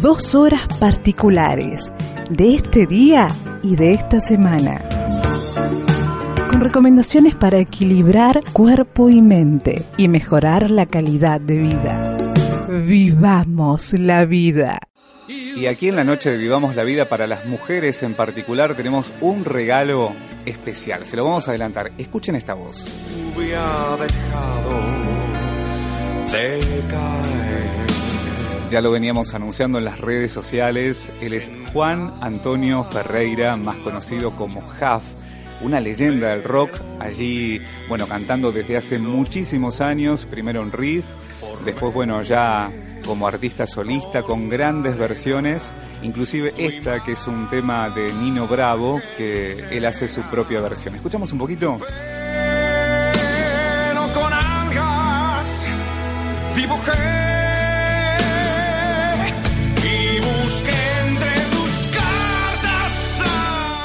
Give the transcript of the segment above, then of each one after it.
dos horas particulares de este día y de esta semana. Con recomendaciones para equilibrar cuerpo y mente y mejorar la calidad de vida. Vivamos la vida. Y aquí en la noche de Vivamos la Vida para las mujeres en particular tenemos un regalo especial. Se lo vamos a adelantar. Escuchen esta voz. Ya lo veníamos anunciando en las redes sociales. Él es Juan Antonio Ferreira, más conocido como Huff, una leyenda del rock. Allí, bueno, cantando desde hace muchísimos años, primero en Riff, después, bueno, ya como artista solista con grandes versiones, inclusive esta que es un tema de Nino Bravo, que él hace su propia versión. ¿Escuchamos un poquito?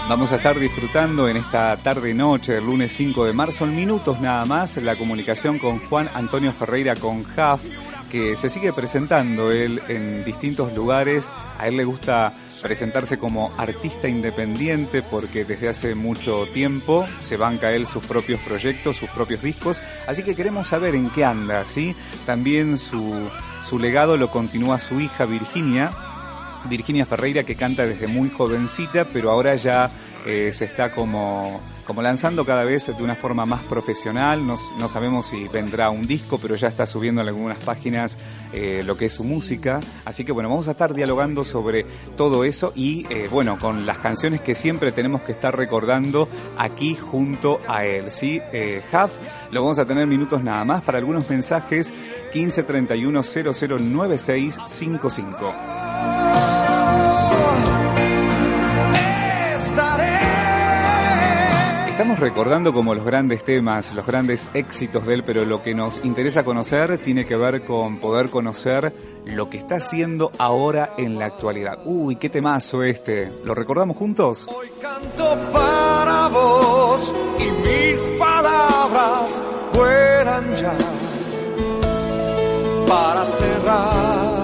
Vamos a estar disfrutando en esta tarde-noche del lunes 5 de marzo, en minutos nada más, la comunicación con Juan Antonio Ferreira con JAF, que se sigue presentando él en distintos lugares. A él le gusta presentarse como artista independiente porque desde hace mucho tiempo se banca él sus propios proyectos, sus propios discos, así que queremos saber en qué anda, ¿sí? También su, su legado lo continúa su hija Virginia, Virginia Ferreira que canta desde muy jovencita, pero ahora ya eh, se está como, como lanzando cada vez de una forma más profesional. No, sabemos si vendrá un disco, pero ya está subiendo en algunas páginas eh, lo que es su música. Así que bueno, vamos a estar dialogando sobre todo eso y eh, bueno, con las canciones que siempre tenemos que estar recordando aquí junto a él. ¿sí? Huff, lo vamos a tener minutos nada más para algunos mensajes 1531 009655. Estamos recordando como los grandes temas, los grandes éxitos de él, pero lo que nos interesa conocer tiene que ver con poder conocer lo que está haciendo ahora en la actualidad. Uy, qué temazo este. ¿Lo recordamos juntos? Hoy canto para vos y mis palabras fueran ya para cerrar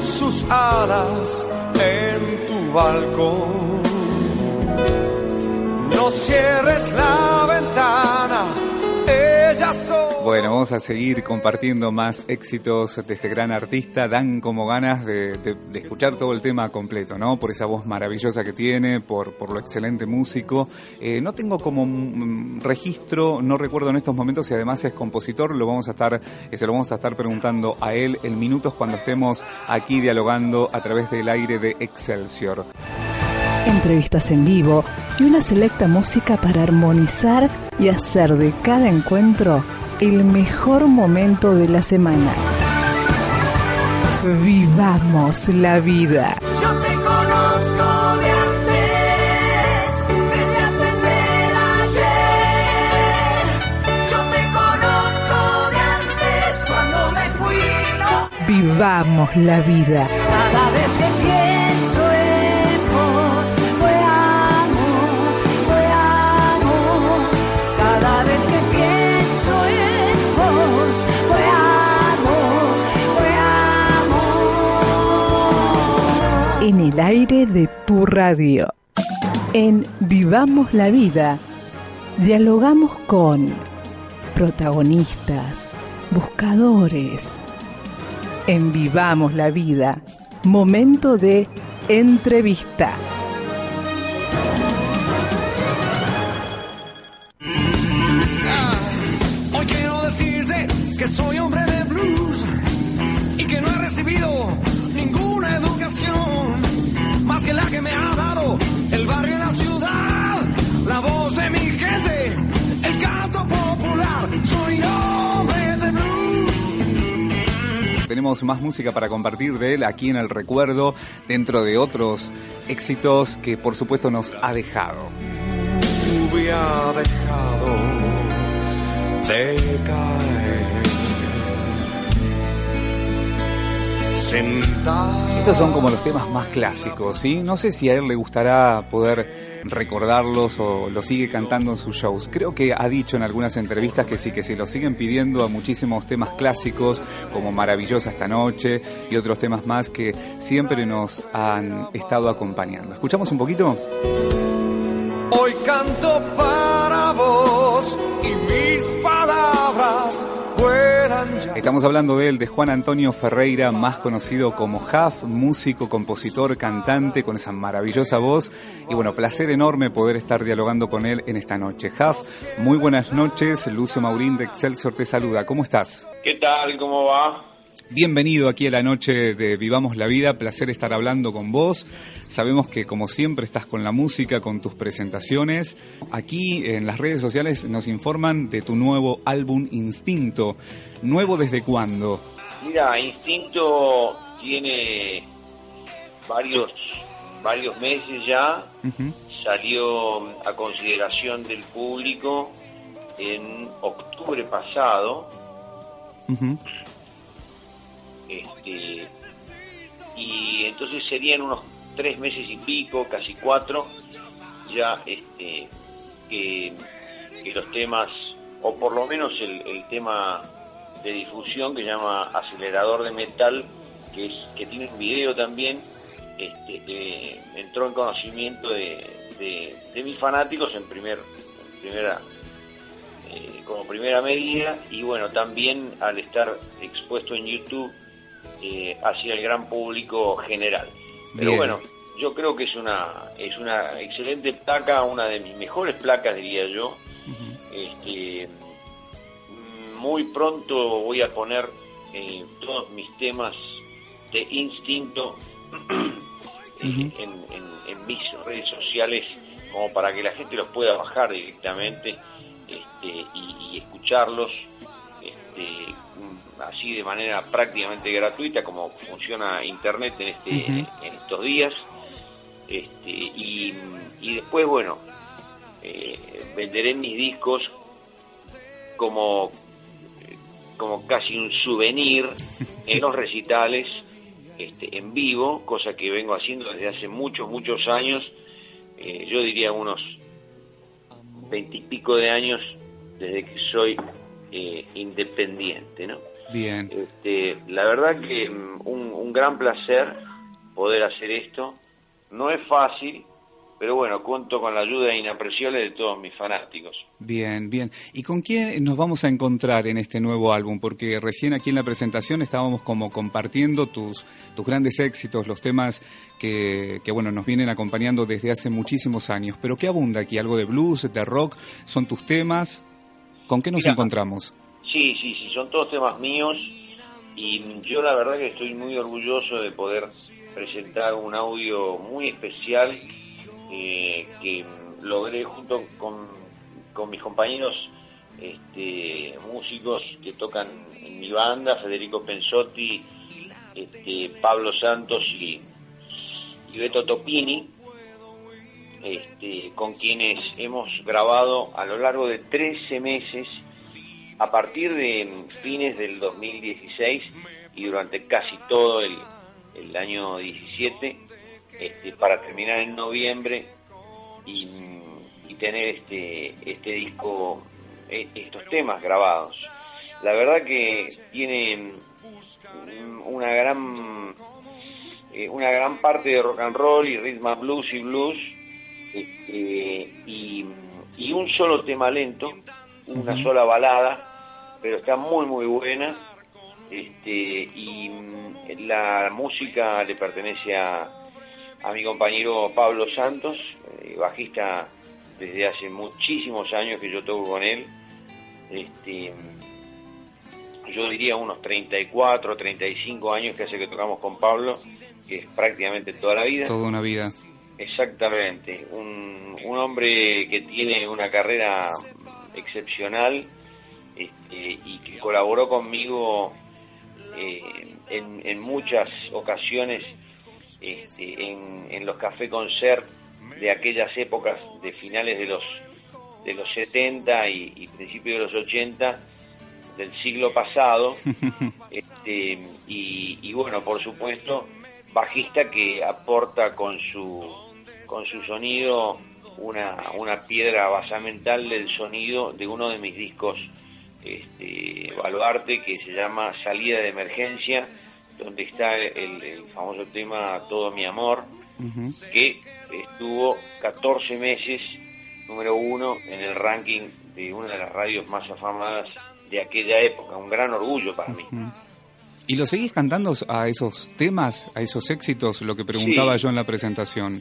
sus alas en tu balcón no cierres la ventana. Bueno, vamos a seguir compartiendo más éxitos de este gran artista. Dan como ganas de, escuchar todo el tema completo, ¿no? Por esa voz maravillosa que tiene, por, por lo excelente músico. Eh, no tengo como registro, no recuerdo en estos momentos si además es compositor. Lo vamos a estar, eh, se lo vamos a estar preguntando a él en minutos cuando estemos aquí dialogando a través del aire de Excelsior entrevistas en vivo y una selecta música para armonizar y hacer de cada encuentro el mejor momento de la semana. Vivamos la vida. Yo te conozco de antes, desde antes del ayer. Yo te conozco de antes cuando me fui. No. Vivamos la vida. En el aire de tu radio. En Vivamos la vida. Dialogamos con protagonistas, buscadores. En Vivamos la vida. Momento de entrevista. Hoy quiero decirte que soy hombre de blues y que no he recibido ninguna educación Tenemos más música para compartir de él aquí en el recuerdo, dentro de otros éxitos que por supuesto nos ha dejado. Ha dejado de caer. Son como los temas más clásicos, ¿sí? No sé si a él le gustará poder recordarlos o lo sigue cantando en sus shows. Creo que ha dicho en algunas entrevistas que sí, que se lo siguen pidiendo a muchísimos temas clásicos como Maravillosa esta noche y otros temas más que siempre nos han estado acompañando. ¿Escuchamos un poquito? Hoy canto para vos y mis palabras. Estamos hablando de él, de Juan Antonio Ferreira, más conocido como Jaf, músico, compositor, cantante, con esa maravillosa voz. Y bueno, placer enorme poder estar dialogando con él en esta noche. Jaf, muy buenas noches. Lucio Maurín de Excelsior te saluda. ¿Cómo estás? ¿Qué tal? ¿Cómo va? Bienvenido aquí a la noche de Vivamos la Vida, placer estar hablando con vos. Sabemos que como siempre estás con la música, con tus presentaciones. Aquí en las redes sociales nos informan de tu nuevo álbum Instinto. ¿Nuevo desde cuándo? Mira, Instinto tiene varios, varios meses ya. Salió a consideración del público en octubre pasado. Este, y entonces serían unos tres meses y pico, casi cuatro, ya este, que, los temas, o por lo menos el, tema de difusión que se llama Acelerador de Metal, que, es, que tiene un video también, este, entró en conocimiento de, de, de mis fanáticos en, primer, en primera eh, como primera medida y bueno también al estar expuesto en YouTube eh, hacia el gran público general. Pero Bien. bueno yo creo que es una es una excelente placa una de mis mejores placas diría yo. Este muy pronto voy a poner eh, todos mis temas de instinto en, en- en mis redes sociales como para que la gente los pueda bajar directamente este, y, y escucharlos este, así de manera prácticamente gratuita como funciona internet en este en estos días. Este, y, y después bueno eh, venderé mis discos como como casi un souvenir en los recitales este, en vivo, cosa que vengo haciendo desde hace muchos, muchos años, eh, yo diría unos veintipico de años desde que soy eh, independiente, ¿no? Bien. Este, la verdad que mm, un, un gran placer poder hacer esto, no es fácil, pero bueno, cuento con la ayuda inapreciable de todos mis fanáticos. Bien, bien. ¿Y con quién nos vamos a encontrar en este nuevo álbum? Porque recién aquí en la presentación estábamos como compartiendo tus, tus grandes éxitos, los temas que, que, bueno, nos vienen acompañando desde hace muchísimos años. Pero ¿qué abunda aquí? ¿Algo de blues, de rock? ¿Son tus temas? ¿Con qué nos Mira. encontramos? Sí, sí, sí, son todos temas míos y yo la verdad que estoy muy orgulloso de poder presentar un audio muy especial eh, que logré junto con, con mis compañeros este, músicos que tocan en mi banda, Federico Pensotti, este, Pablo Santos y, y Beto Topini, este, con quienes hemos grabado a lo largo de 13 meses a partir de fines del 2016 y durante casi todo el, año 17 este, para terminar en noviembre y, tener este, este disco, eh, estos temas grabados. La verdad que tiene una gran eh, una gran parte de rock and roll y rhythm and blues y blues este, y, y un solo tema lento, una sola balada, pero está muy muy buena. Este, y mm, la música le pertenece a, a mi compañero Pablo Santos, eh, bajista desde hace muchísimos años que yo toco con él. Este, yo diría unos 34, 35 años que hace que tocamos con Pablo, que es prácticamente toda la vida. Toda una vida. Exactamente, un, un hombre que tiene una carrera excepcional este, y que colaboró conmigo eh, en, en muchas ocasiones este, en, en los café concert de aquellas épocas de finales de los de los 70 y, y principios de los 80 del siglo pasado este, y, y bueno por supuesto bajista que aporta con su con su sonido una, una piedra basamental del sonido de uno de mis discos este, baluarte que se llama Salida de Emergencia, donde está el, el famoso tema Todo mi amor, que estuvo 14 meses número uno en el ranking de una de las radios más afamadas de aquella época, un gran orgullo para mí. ¿Y lo seguís cantando a esos temas, a esos éxitos, lo que preguntaba Sí. yo en la presentación?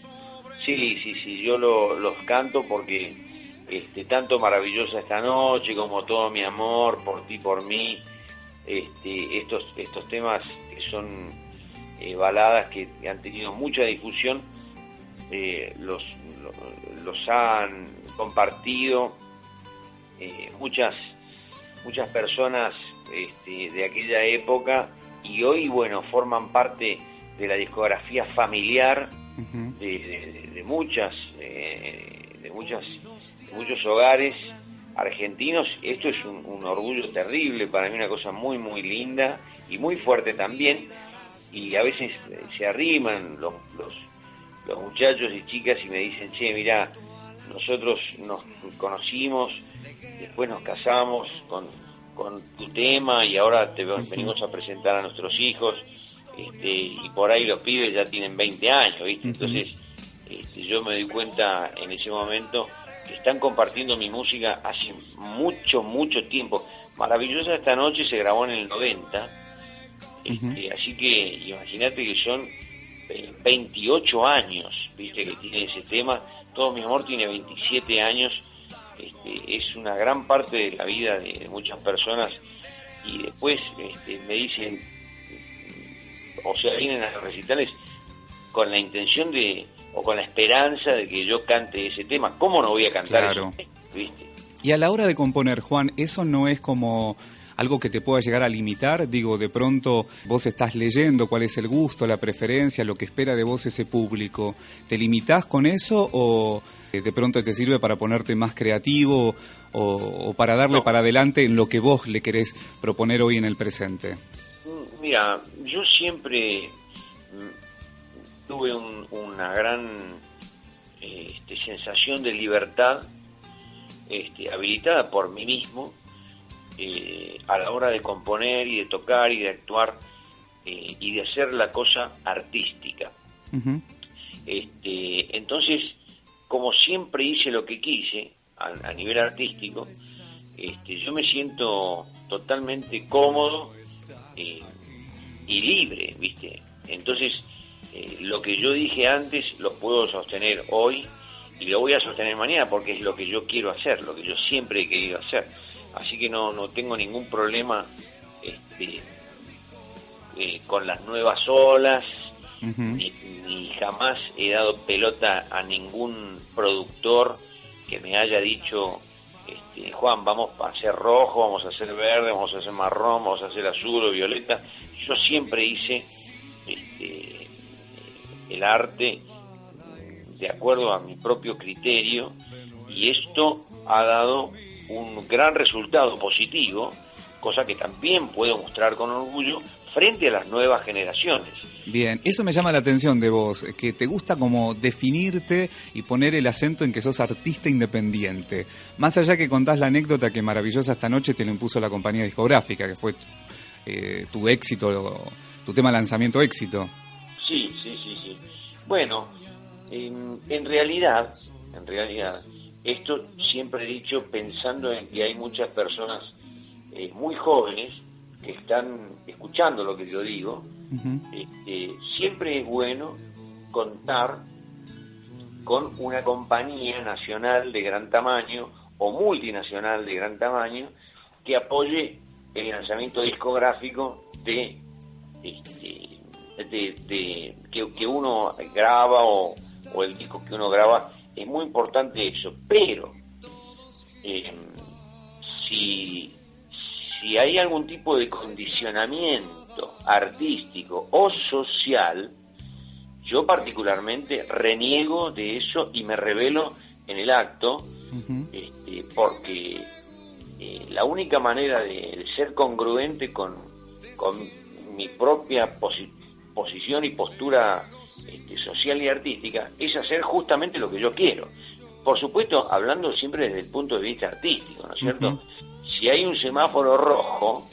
Sí, sí, sí, yo lo- los canto porque este, tanto maravillosa esta noche como todo mi amor por ti, por mí, este, estos, estos temas que son eh, baladas que han tenido mucha difusión, eh, los, lo- los han compartido eh, muchas, muchas personas este, de aquella época y hoy, bueno, forman parte de la discografía familiar De, de- de muchas eh, de muchas de muchos hogares argentinos. Esto es un, un orgullo terrible para mí una cosa muy muy linda y muy fuerte también. Y a veces eh, se arriman los, los, los muchachos y chicas y me dicen che mira nosotros nos conocimos después nos casamos con, con tu tema y ahora te venimos a presentar a nuestros hijos este, y por ahí los pibes ya tienen 20 años, ¿viste? Entonces, este, yo me doy cuenta en ese momento que están compartiendo mi música hace mucho, mucho tiempo. Maravillosa esta noche se grabó en el 90, este, así que imagínate que son eh, 28 años, ¿viste? Que tiene ese tema. Todo mi amor tiene 27 años. Este, es una gran parte de la vida de, de muchas personas y después este, me dicen o sea, vienen a los recitales con la intención de, o con la esperanza de que yo cante ese tema. ¿Cómo no voy a cantar Claro. tema? ¿Viste? Y a la hora de componer, Juan, ¿eso no es como algo que te pueda llegar a limitar? Digo, de pronto vos estás leyendo cuál es el gusto, la preferencia, lo que espera de vos ese público. ¿Te limitás con eso o eh, de pronto te sirve para ponerte más creativo o, o para darle No. para adelante en lo que vos le querés proponer hoy en el presente? Mira, yo siempre mm, tuve un- una gran este, sensación de libertad este, habilitada por mí mismo eh, a la hora de componer y de tocar y de actuar eh, y de hacer la cosa artística. Este, entonces, como siempre hice lo que quise a, a nivel artístico, este, yo me siento totalmente cómodo eh, y libre, ¿viste? Entonces, eh, lo que yo dije antes lo puedo sostener hoy y lo voy a sostener mañana porque es lo que yo quiero hacer, lo que yo siempre he querido hacer. Así que no, no tengo ningún problema este, eh, con las nuevas olas, ni, ni jamás he dado pelota a ningún productor que me haya dicho, este, Juan, vamos a hacer rojo, vamos a hacer verde, vamos a hacer marrón, vamos a hacer azul o violeta. Yo siempre hice este, el arte de acuerdo a mi propio criterio y esto ha dado un gran resultado positivo, cosa que también puedo mostrar con orgullo frente a las nuevas generaciones. Bien, eso me llama la atención de vos, que te gusta como definirte y poner el acento en que sos artista independiente. Más allá que contás la anécdota que maravillosa esta noche te lo impuso la compañía discográfica, que fue eh, tu éxito, tu tema lanzamiento éxito. Sí, sí, sí, sí. Bueno, en, en realidad, en realidad, esto siempre he dicho pensando en que hay muchas personas eh, muy jóvenes que están escuchando lo que yo digo. Este, siempre es bueno contar con una compañía nacional de gran tamaño o multinacional de gran tamaño que apoye el lanzamiento discográfico de, este, de, de- que, que uno graba o, o el disco que uno graba. Es muy importante eso, pero eh, si, si hay algún tipo de condicionamiento artístico o social, yo particularmente reniego de eso y me revelo en el acto, este, porque eh, la única manera de, de ser congruente con, con mi propia posi- posición y postura este, social y artística es hacer justamente lo que yo quiero. por supuesto, hablando siempre desde el punto de vista artístico, ¿no es cierto? Si hay un semáforo rojo,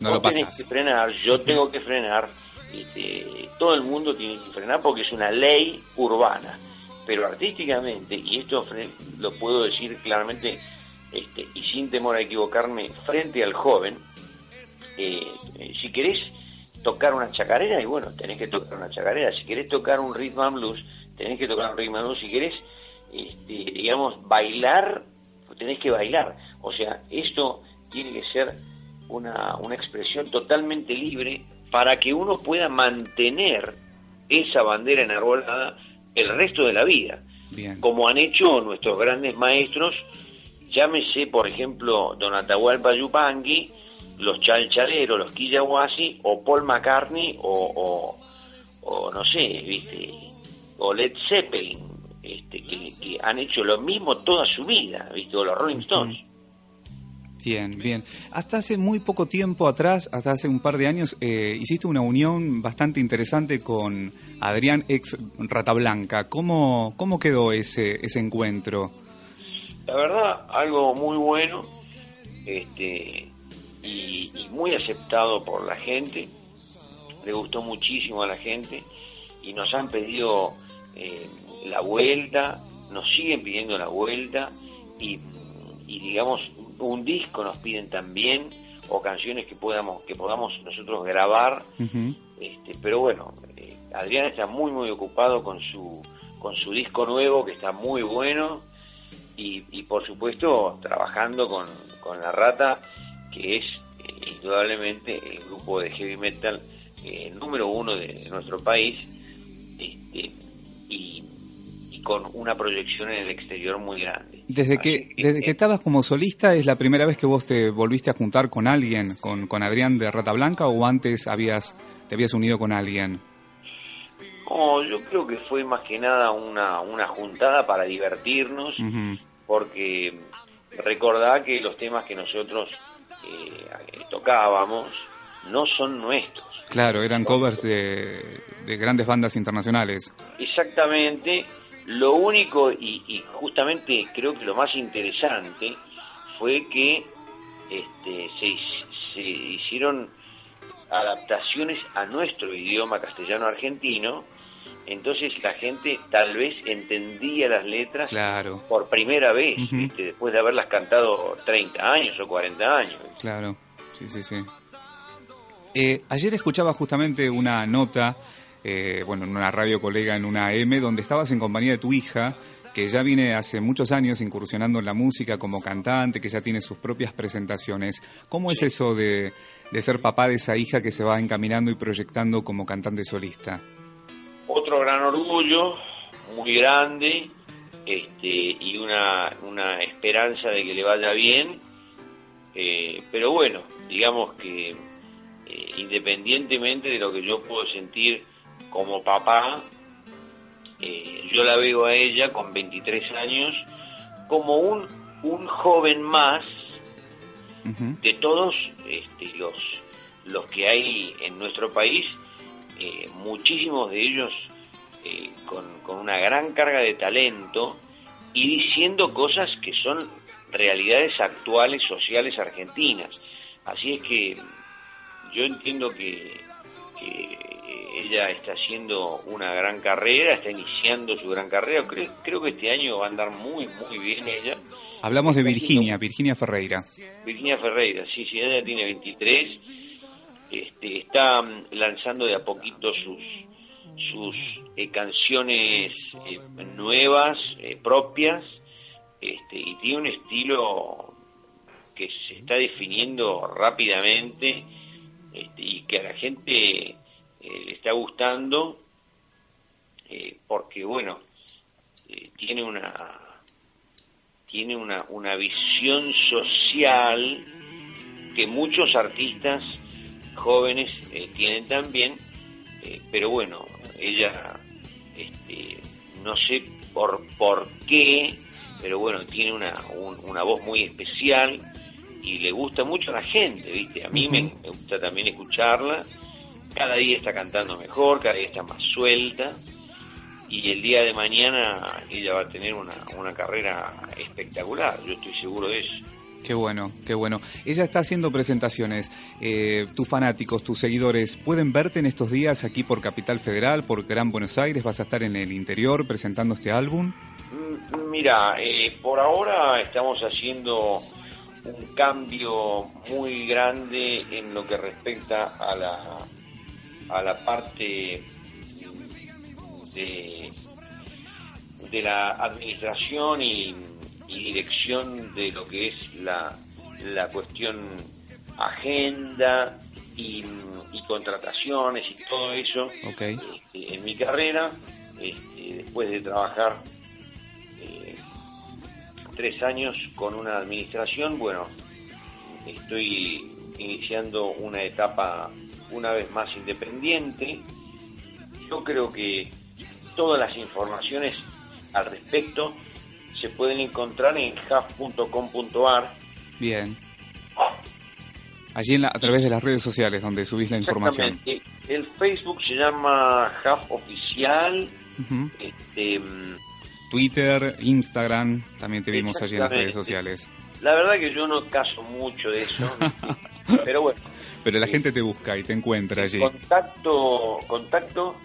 No vos lo tenés pasás. que frenar, yo tengo que frenar, este, todo el mundo tiene que frenar porque es una ley urbana. Pero artísticamente, y esto lo puedo decir claramente este, y sin temor a equivocarme, frente al joven, eh, eh, si querés tocar una chacarera, y bueno, tenés que tocar una chacarera. Si querés tocar un rhythm and blues, tenés que tocar un rhythm and blues. Si querés, este, digamos, bailar, tenés que bailar. O sea, esto tiene que ser una, una expresión totalmente libre para que uno pueda mantener esa bandera enarbolada el resto de la vida Bien. como han hecho nuestros grandes maestros, llámese por ejemplo Don Atahualpa Yupanqui, los Chalchaleros, los Quillawasi, o Paul McCartney, o, o, o no sé, viste, o Led Zeppelin, este, que, que han hecho lo mismo toda su vida, viste, o los Rolling Stones. Bien, bien. Hasta hace muy poco tiempo atrás, hasta hace un par de años, eh, hiciste una unión bastante interesante con Adrián ex Rata Blanca. ¿Cómo, cómo quedó ese, ese encuentro? La verdad, algo muy bueno este, y, y muy aceptado por la gente. Le gustó muchísimo a la gente y nos han pedido eh, la vuelta, nos siguen pidiendo la vuelta y, y, digamos un disco nos piden también o canciones que podamos que podamos nosotros grabar. Este, pero bueno, eh, Adrián está muy muy ocupado con su con su disco nuevo que está muy bueno y, y por supuesto trabajando con, con la Rata que es eh, indudablemente el grupo de heavy metal eh, número uno de nuestro país este, y, y con una proyección en el exterior muy grande. Desde que, desde que estabas como solista, ¿es la primera vez que vos te volviste a juntar con alguien, con, con Adrián de Rata Blanca, o antes habías, te habías unido con alguien? No, yo creo que fue más que nada una, una juntada para divertirnos porque recordá que los temas que nosotros eh, tocábamos no son nuestros. Claro, eran covers de, de grandes bandas internacionales. Exactamente, lo único y, y justamente creo que lo más interesante fue que este, se, se hicieron adaptaciones a nuestro idioma castellano argentino, entonces la gente tal vez entendía las letras Claro, por primera vez, después de haberlas cantado 30 años o 40 años. claro. Sí, sí, sí. Eh, ayer escuchaba justamente una nota, eh, bueno, en una radio colega en una AM, donde estabas en compañía de tu hija, que ya viene hace muchos años incursionando en la música como cantante, que ya tiene sus propias presentaciones. ¿Cómo es eso de, de ser papá de esa hija que se va encaminando y proyectando como cantante solista? Otro gran orgullo, muy grande, este, y una, una esperanza de que le vaya bien. Eh, pero bueno, digamos que eh, independientemente de lo que yo puedo sentir como papá, eh, yo la veo a ella con 23 años como un, un joven más de todos este, los, los que hay en nuestro país, eh, muchísimos de ellos eh, con, con una gran carga de talento y diciendo cosas que son realidades actuales, sociales argentinas. Así es que yo entiendo que, que ella está haciendo una gran carrera, está iniciando su gran carrera. Creo, creo que este año va a andar muy, muy bien ella. Hablamos de Virginia, Virginia Ferreira. Virginia Ferreira, sí, sí, ella tiene 23, este, está mm, lanzando de a poquito sus sus eh, canciones eh, nuevas, eh, propias, este, y tiene un estilo que se está definiendo rápidamente este, y que a la gente le está gustando, porque bueno, tiene una tiene una, una visión social que muchos artistas jóvenes tienen también, pero bueno, ella, este, no sé por, por qué, pero bueno, tiene una, un- una voz muy especial y le gusta mucho a la gente, ¿viste? A mí me, me gusta también escucharla, cada día está cantando mejor, cada día está más suelta y el día de mañana ella va a tener una, una carrera espectacular, yo estoy seguro de eso. Qué bueno, qué bueno. Ella está haciendo presentaciones. Eh, tus fanáticos, tus seguidores, ¿pueden verte en estos días aquí por Capital Federal, por Gran Buenos Aires? ¿Vas a estar en el interior presentando este álbum? Mm, Mira, eh, por ahora estamos haciendo un cambio muy grande en lo que respecta a la, a la parte de, de la administración y, y dirección de lo que es la, la cuestión agenda y, y contrataciones y todo eso este, en mi carrera, este, después de trabajar eh, tres años con una administración, bueno, estoy iniciando una etapa una vez más independiente. Yo creo que todas las informaciones al respecto se pueden encontrar en haf.com.ar. Bien. Allí en la- a través de las redes sociales donde subís la información. El Facebook se llama Haf Oficial. Este, mm, Twitter, Instagram, también te vimos allí en las redes sociales. La verdad que yo no caso mucho de eso, pero bueno, Pero la gente te busca y te encuentra allí. contacto, contacto,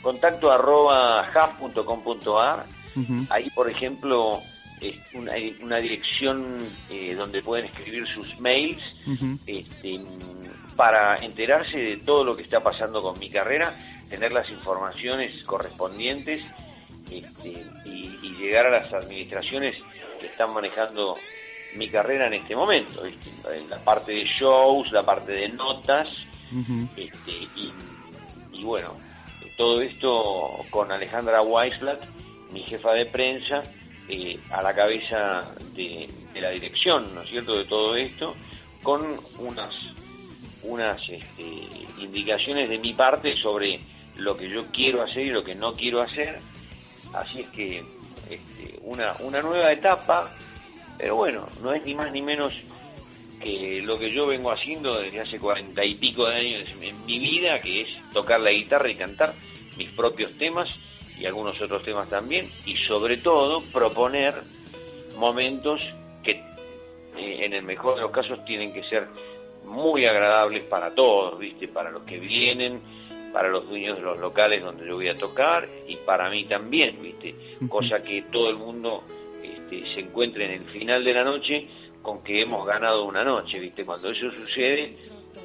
contacto arroba haf.com.ar, Ujú. ahí por ejemplo es una, hay una dirección eh, donde pueden escribir sus mails este, para enterarse de todo lo que está pasando con mi carrera, tener las informaciones correspondientes este, y, y llegar a las administraciones que están manejando mi carrera en este momento, la parte de shows, la parte de notas, este, y, y bueno, todo esto con Alejandra Weisblatt, mi jefa de prensa, eh, a la cabeza de, la dirección, ¿no es cierto?, de todo esto, con unas, unas este, indicaciones de mi parte sobre lo que yo quiero hacer y lo que no quiero hacer. Así es que este, una, una nueva etapa, pero bueno, no es ni más ni menos que lo que yo vengo haciendo desde hace cuarenta y pico de años en mi vida, que es tocar la guitarra y cantar mis propios temas y algunos otros temas también, y sobre todo proponer momentos que eh, en el mejor de los casos tienen que ser muy agradables para todos, ¿viste? Para los que vienen, para los dueños de los locales donde yo voy a tocar y para mí también, ¿viste? Cosa que todo el mundo este, se encuentre en el final de la noche con que hemos ganado una noche, ¿viste? Cuando eso sucede,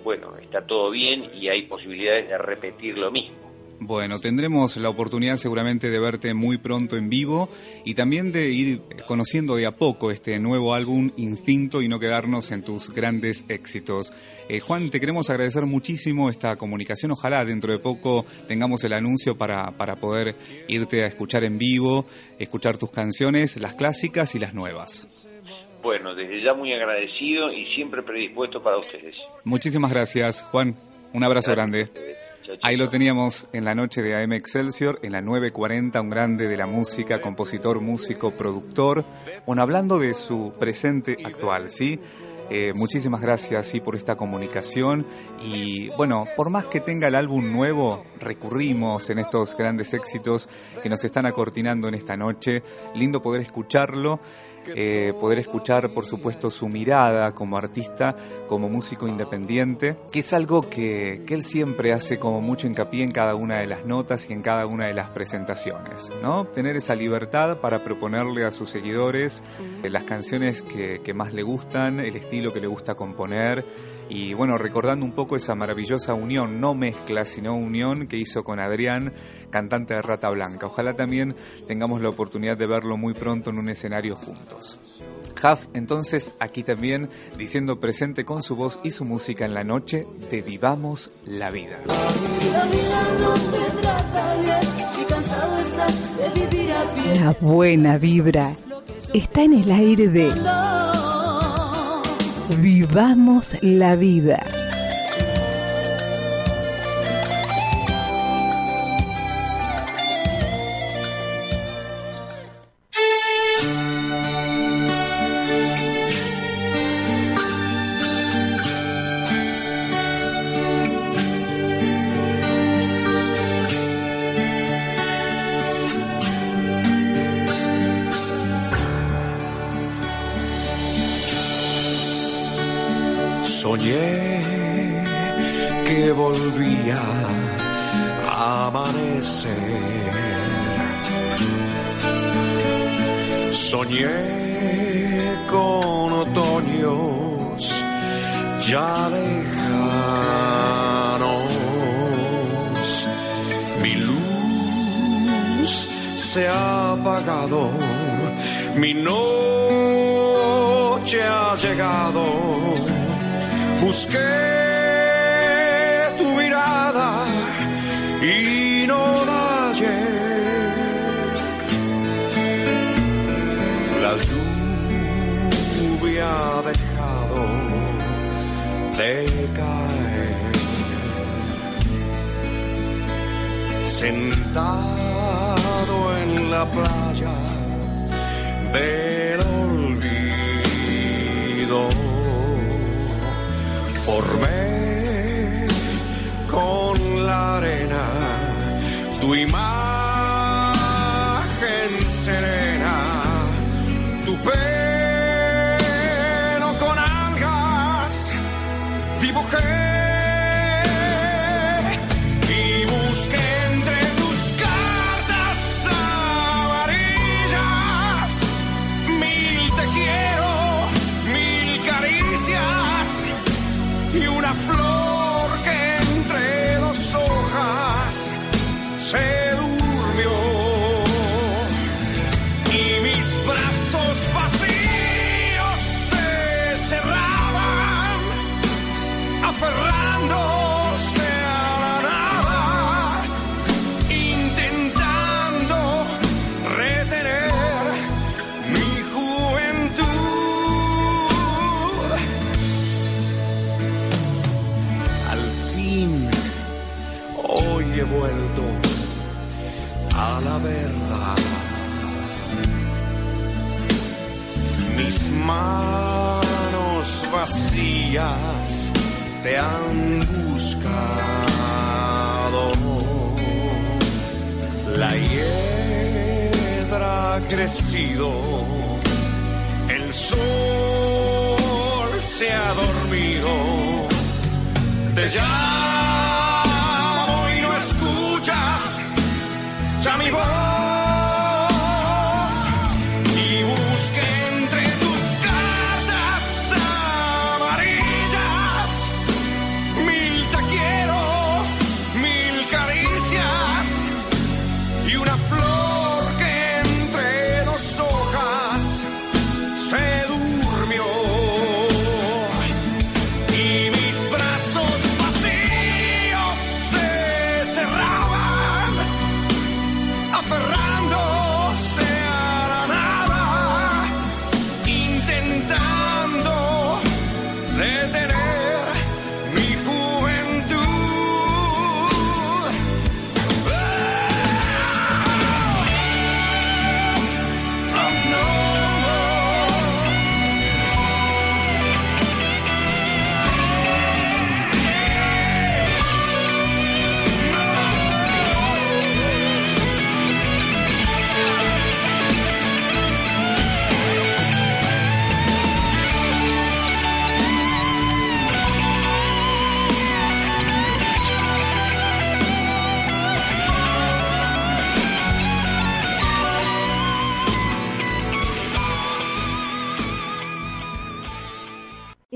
bueno, está todo bien y hay posibilidades de repetir lo mismo. Bueno, tendremos la oportunidad seguramente de verte muy pronto en vivo y también de ir conociendo de a poco este nuevo álbum Instinto y no quedarnos en tus grandes éxitos. Eh, Juan, te queremos agradecer muchísimo esta comunicación. Ojalá dentro de poco tengamos el anuncio para, para poder irte a escuchar en vivo, escuchar tus canciones, las clásicas y las nuevas. Bueno, desde ya muy agradecido y siempre predispuesto para ustedes. Muchísimas gracias, Juan. Un abrazo grande. Ahí lo teníamos en la noche de AM Excelsior, en la 940, un grande de la música, compositor, músico, productor. Bueno, hablando de su presente actual, ¿sí? Eh, muchísimas gracias, sí, por esta comunicación. Y bueno, por más que tenga el álbum nuevo, recurrimos en estos grandes éxitos que nos están acortinando en esta noche. Lindo poder escucharlo. Eh, poder escuchar, por supuesto, su mirada como artista, como músico independiente, que es algo que, que él siempre hace como mucho hincapié en cada una de las notas y en cada una de las presentaciones, ¿no? Tener esa libertad para proponerle a sus seguidores eh, las canciones que, que más le gustan, el estilo que le gusta componer, y bueno, recordando un poco esa maravillosa unión, no mezcla, sino unión que hizo con Adrián, cantante de Rata Blanca. Ojalá también tengamos la oportunidad de verlo muy pronto en un escenario juntos. Huff, entonces, aquí también diciendo presente con su voz y su música en la noche de Vivamos la Vida. La buena vibra está en el aire de. Vivamos la vida. Apagado, mi noche ha llegado. Busqué tu mirada y no la hallé. La lluvia ha dejado de caer. Sentado la playa del olvido, formé con la arena tu imagen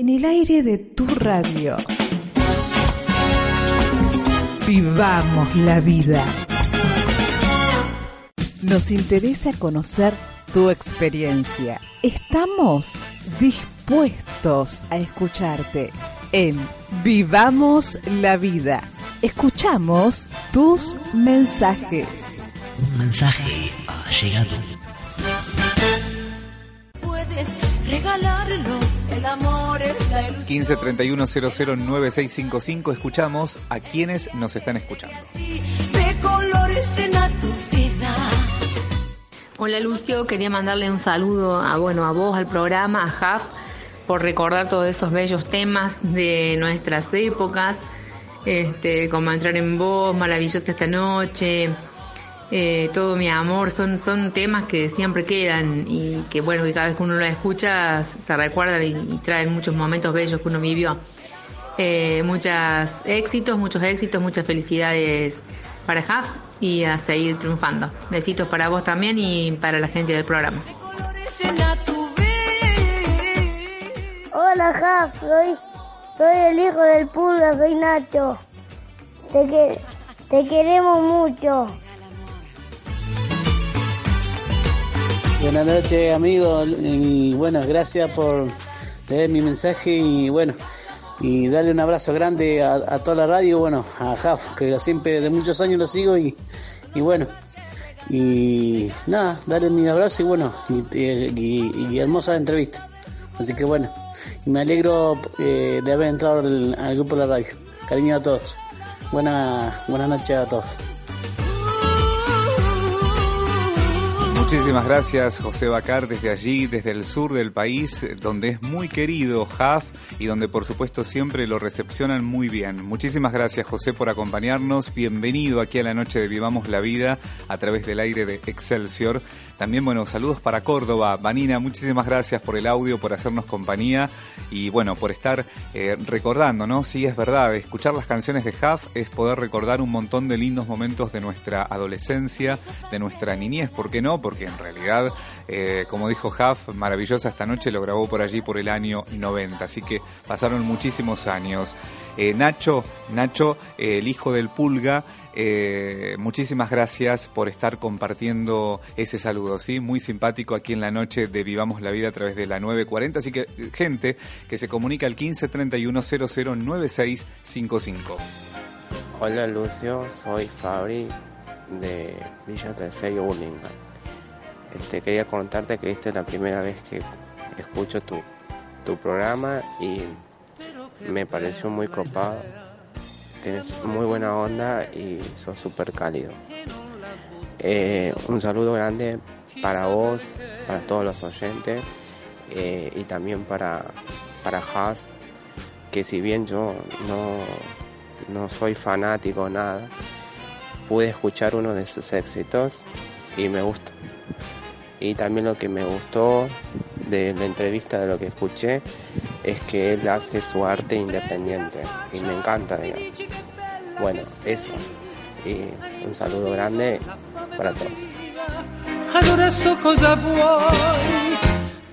En el aire de tu radio. Vivamos la vida. Nos interesa conocer tu experiencia. Estamos dispuestos a escucharte en Vivamos la vida. Escuchamos tus mensajes. Un mensaje ha llegado. Puedes regalarlo, el amor. 15 31 00 9655 escuchamos a quienes nos están escuchando. Hola Lucio, quería mandarle un saludo a bueno a vos, al programa, a Jaf, por recordar todos esos bellos temas de nuestras épocas, este, como entrar en vos, maravillosa esta noche, eh, todo mi amor, son, son temas que siempre quedan y que bueno, que cada vez que uno lo escucha se recuerdan y, y traen muchos momentos bellos que uno vivió. Eh, muchos éxitos, muchos éxitos, muchas felicidades para Jaf y a seguir triunfando. Besitos para vos también y para la gente del programa. Hola, Jaf, soy, soy el hijo del pulga, soy Nacho. Te, que, te queremos mucho. Buenas noches amigos y bueno, gracias por leer mi mensaje y bueno, y darle un abrazo grande a, toda la radio, bueno, a Jaf, que siempre de muchos años lo sigo y, y bueno, y nada, darle mi abrazo y bueno, y hermosa entrevista. Así que bueno, y me alegro eh, de haber entrado al, al grupo de la radio. Cariño a todos. Buena, buenas noches a todos. Muchísimas gracias José Bacar desde allí, desde el sur del país, donde es muy querido Jaf y donde por supuesto siempre lo recepcionan muy bien. Muchísimas gracias José por acompañarnos. Bienvenido aquí a la noche de Vivamos la Vida a través del aire de Excelsior. También, bueno, saludos para Córdoba. Vanina, muchísimas gracias por el audio, por hacernos compañía y, bueno, por estar eh, recordando, ¿no? Sí, es verdad, escuchar las canciones de Huff es poder recordar un montón de lindos momentos de nuestra adolescencia, de nuestra niñez, ¿por qué no? Porque en realidad, eh, como dijo Huff, maravillosa esta noche, lo grabó por allí por el año 90, así que pasaron muchísimos años. Eh, Nacho, Nacho, eh, el hijo del Pulga, muchísimas gracias por estar compartiendo ese saludo, ¿sí? Muy simpático aquí en la noche de Vivamos la Vida a través de la 940. Así que, gente que se comunica al 1531 009655. Hola Lucio, soy Fabri de Villa Tercero Burlingame. Este, quería contarte que esta es la primera vez que escucho tu, tu programa y me pareció muy copado. Tienes muy buena onda y sos súper cálido. Eh, un saludo grande para vos, para todos los oyentes eh, y también para, para Haas, que si bien yo no, no soy fanático nada, pude escuchar uno de sus éxitos y me gusta. Y también lo que me gustó de la entrevista de lo que escuché es que él hace su arte independiente y me encanta, digamos. Bueno, eso. Y un saludo grande para todos.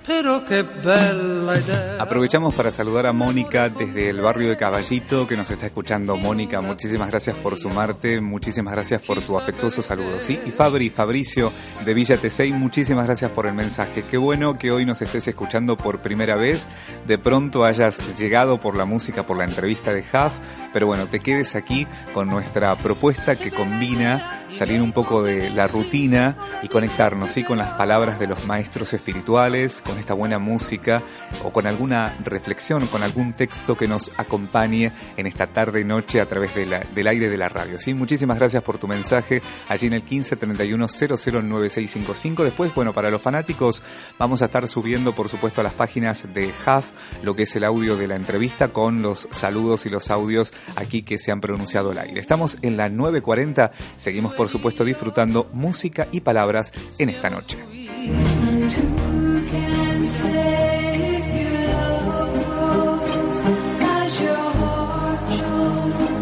Però che bella idea. Aprovechamos para saludar a Mónica desde el barrio de Caballito que nos está escuchando. Mónica, muchísimas gracias por sumarte, muchísimas gracias por tu afectuoso saludo. Y Fabri, Fabricio de Villa Tesey, muchísimas gracias por el mensaje. Qué bueno que hoy nos estés escuchando por primera vez. De pronto hayas llegado por la música, por la entrevista de Huff, pero bueno, te quedes aquí con nuestra propuesta que combina salir un poco de la rutina y conectarnos ¿sí? con las palabras de los maestros espirituales, con esta buena música o con alguna reflexión, con algún texto que nos acompañe en esta tarde y noche a través del aire de la radio. ¿sí? Muchísimas gracias por tu mensaje allí en el 1531 009655. Después, bueno, para los fanáticos vamos a estar subiendo, por supuesto, a las páginas de HAF lo que es el audio de la entrevista con los saludos y los audios aquí que se han pronunciado al aire. Estamos en la 940, seguimos por supuesto disfrutando música y palabras en esta noche.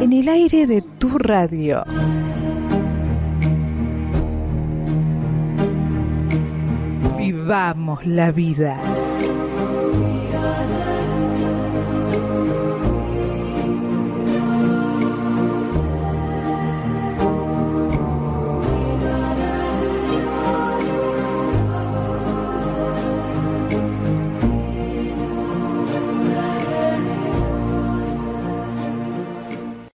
En el aire de tu radio. Vivamos la vida.